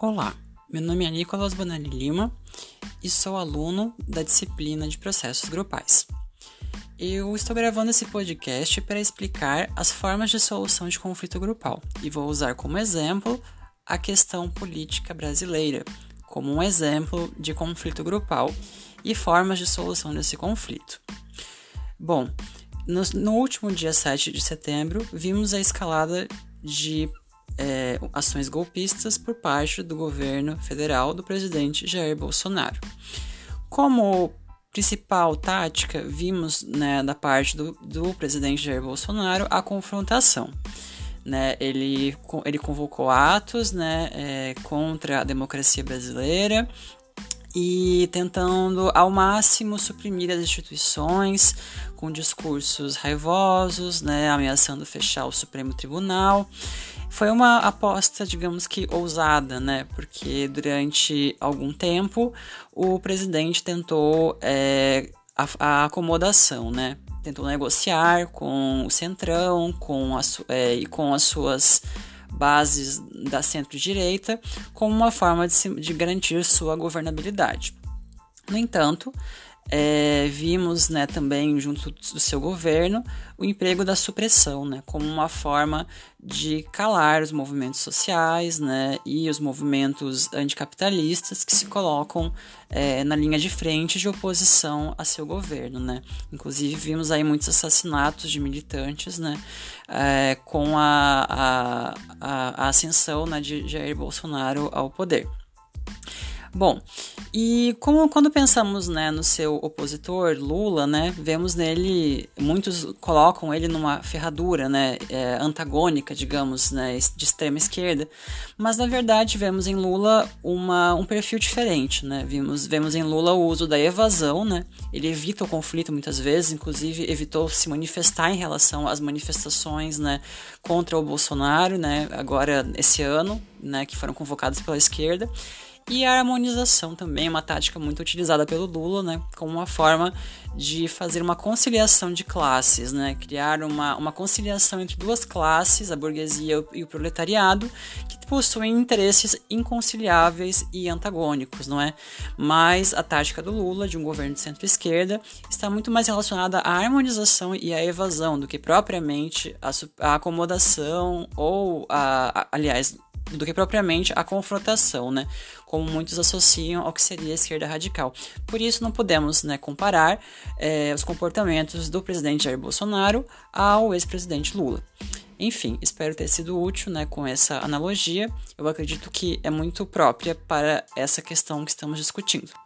Olá, meu nome é Nicolas Bonelli Lima e sou aluno da disciplina de processos grupais. Eu estou gravando esse podcast para explicar as formas de solução de conflito grupal e vou usar como exemplo a questão política brasileira, como um exemplo de conflito grupal e formas de solução desse conflito. Bom, no, no último dia 7 de setembro, vimos a escalada de é, ações golpistas por parte do governo federal do presidente Jair Bolsonaro. Como principal tática, vimos né, da parte do, do presidente Jair Bolsonaro a confrontação. Né, ele, ele convocou atos né, é, contra a democracia brasileira e tentando ao máximo suprimir as instituições com discursos raivosos, né, ameaçando fechar o Supremo Tribunal foi uma aposta, digamos que ousada, né? Porque durante algum tempo o presidente tentou é, a, a, acomodação, né? Tentou negociar com o Centrão com as, é, e com as suas bases da centro-direita como uma forma de, se, de garantir sua governabilidade. No entanto, é, vimos né, também, junto do seu governo, o emprego da supressão, né, como uma forma de calar os movimentos sociais né, e os movimentos anticapitalistas que se colocam é, na linha de frente de oposição a seu governo. Né. Inclusive, vimos aí muitos assassinatos de militantes né, é, com a, a, a, ascensão né, de Jair Bolsonaro ao poder. Bom, e como quando pensamos né, no seu opositor Lula, né, vemos nele muitos colocam ele numa ferradura, né, é, antagônica, digamos, né, de extrema esquerda, mas na verdade vemos em Lula uma, um perfil diferente, né, vimos vemos em Lula o uso da evasão, né, ele evita o conflito muitas vezes, inclusive evitou se manifestar em relação às manifestações, né, contra o Bolsonaro, né, agora esse ano, né, que foram convocadas pela esquerda e a harmonização também é uma tática muito utilizada pelo Lula, né, como uma forma de fazer uma conciliação de classes, né, criar uma, uma conciliação entre duas classes, a burguesia e o proletariado, que possuem interesses inconciliáveis e antagônicos, não é? Mas a tática do Lula, de um governo de centro-esquerda, está muito mais relacionada à harmonização e à evasão do que propriamente a acomodação ou, a, a aliás, do que propriamente a confrontação, né? Como muitos associam ao que seria a esquerda radical. Por isso, não podemos né, comparar é, os comportamentos do presidente Jair Bolsonaro ao ex-presidente Lula. Enfim, espero ter sido útil né, com essa analogia. Eu acredito que é muito própria para essa questão que estamos discutindo.